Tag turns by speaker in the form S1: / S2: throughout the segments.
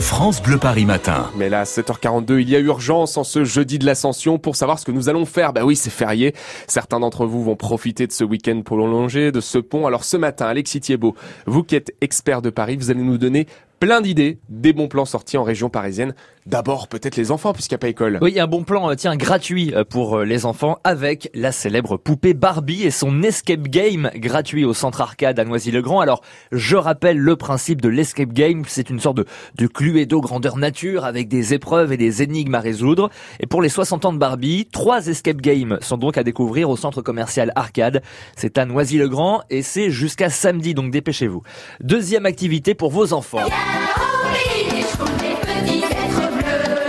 S1: France Bleu Paris matin.
S2: Mais là, 7h42, il y a urgence en ce jeudi de l'Ascension pour savoir ce que nous allons faire. Bah oui, c'est férié. Certains d'entre vous vont profiter de ce week-end prolongé, de ce pont. Alors ce matin, Alexis Thiebaud, vous qui êtes expert de Paris, vous allez nous donner plein d'idées, des bons plans sortis en région parisienne. D'abord, peut-être les enfants, puisqu'il n'y a pas école.
S3: Oui, un bon plan, euh, tiens, gratuit euh, pour euh, les enfants avec la célèbre poupée Barbie et son escape game gratuit au centre arcade à Noisy-le-Grand. Alors, je rappelle le principe de l'escape game. C'est une sorte de, de Cluedo grandeur nature avec des épreuves et des énigmes à résoudre. Et pour les 60 ans de Barbie, trois escape games sont donc à découvrir au centre commercial arcade. C'est à Noisy-le-Grand et c'est jusqu'à samedi, donc dépêchez-vous. Deuxième activité pour vos enfants. Don't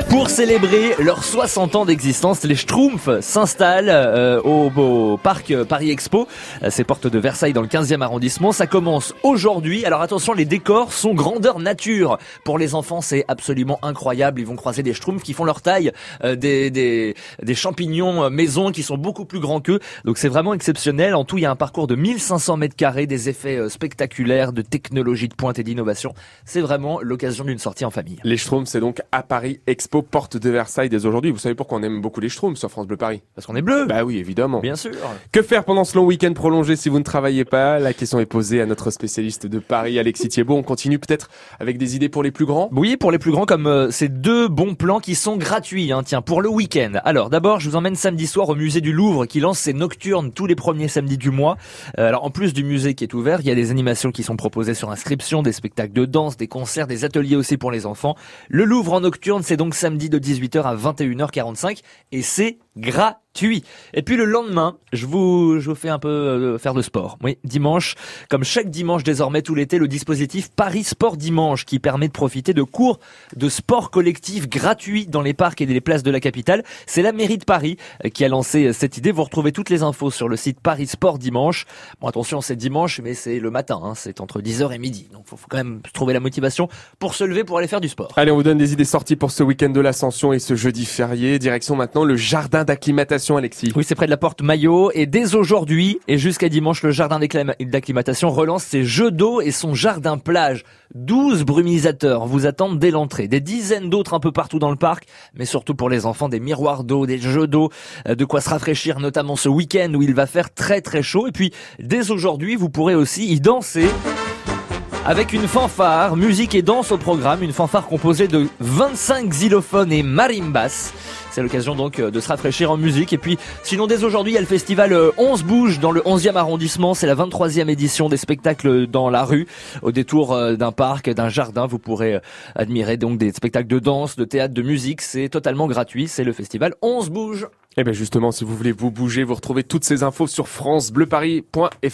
S3: Pour célébrer leurs 60 ans d'existence, les Schtroumpfs s'installent euh, au, au, parc Paris Expo. Euh, c'est porte de Versailles dans le 15e arrondissement. Ça commence aujourd'hui. Alors attention, les décors sont grandeur nature. Pour les enfants, c'est absolument incroyable. Ils vont croiser des Schtroumpfs qui font leur taille, euh, des, des, des, champignons maison qui sont beaucoup plus grands qu'eux. Donc c'est vraiment exceptionnel. En tout, il y a un parcours de 1500 mètres carrés, des effets spectaculaires, de technologie de pointe et d'innovation. C'est vraiment l'occasion d'une sortie en famille.
S2: Les Schtroumpfs, c'est donc à Paris Expo porte de Versailles dès aujourd'hui. Vous savez pourquoi on aime beaucoup les Schtroumpfs sur France Bleu Paris?
S3: Parce qu'on est bleu.
S2: Bah oui, évidemment.
S3: Bien sûr.
S2: Que faire pendant ce long week-end prolongé si vous ne travaillez pas? La question est posée à notre spécialiste de Paris, Alexis Thiebaud. On continue peut-être avec des idées pour les plus grands?
S3: Oui, pour les plus grands, comme euh, ces deux bons plans qui sont gratuits, hein, tiens, pour le week-end. Alors d'abord, je vous emmène samedi soir au musée du Louvre qui lance ses nocturnes tous les premiers samedis du mois. Euh, alors en plus du musée qui est ouvert, il y a des animations qui sont proposées sur inscription, des spectacles de danse, des concerts, des ateliers aussi pour les enfants. Le Louvre en nocturne, c'est donc samedi de 18h à 21h45 et c'est gratuit. Et puis le lendemain, je vous, je vous fais un peu euh, faire de sport. Oui, dimanche, comme chaque dimanche désormais tout l'été, le dispositif Paris Sport Dimanche qui permet de profiter de cours de sport collectif gratuits dans les parcs et les places de la capitale. C'est la mairie de Paris euh, qui a lancé euh, cette idée. Vous retrouvez toutes les infos sur le site Paris Sport Dimanche. Bon, attention, c'est dimanche, mais c'est le matin. Hein, c'est entre 10h et midi. Donc, faut, faut quand même trouver la motivation pour se lever pour aller faire du sport.
S2: Allez, on vous donne des idées sorties pour ce week-end de l'Ascension et ce jeudi férié. Direction maintenant le jardin d'acclimatation, Alexis.
S3: Oui, c'est près de la porte Maillot. Et dès aujourd'hui et jusqu'à dimanche, le jardin d'acclimatation relance ses jeux d'eau et son jardin plage. 12 brumisateurs vous attendent dès l'entrée. Des dizaines d'autres un peu partout dans le parc, mais surtout pour les enfants, des miroirs d'eau, des jeux d'eau, euh, de quoi se rafraîchir, notamment ce week-end où il va faire très très chaud. Et puis, dès aujourd'hui, vous pourrez aussi y danser. Avec une fanfare, musique et danse au programme, une fanfare composée de 25 xylophones et marimbas. C'est l'occasion donc euh, de se rafraîchir en musique. Et puis, sinon, dès aujourd'hui, il y a le festival 11 euh, bouges dans le 11e arrondissement. C'est la 23e édition des spectacles dans la rue, au détour euh, d'un parc, d'un jardin. Vous pourrez admirer donc des spectacles de danse, de théâtre, de musique. C'est totalement gratuit. C'est le festival 11 bouges.
S2: Et bien justement, si vous voulez vous bouger, vous retrouvez toutes ces infos sur francebleuparis.fr.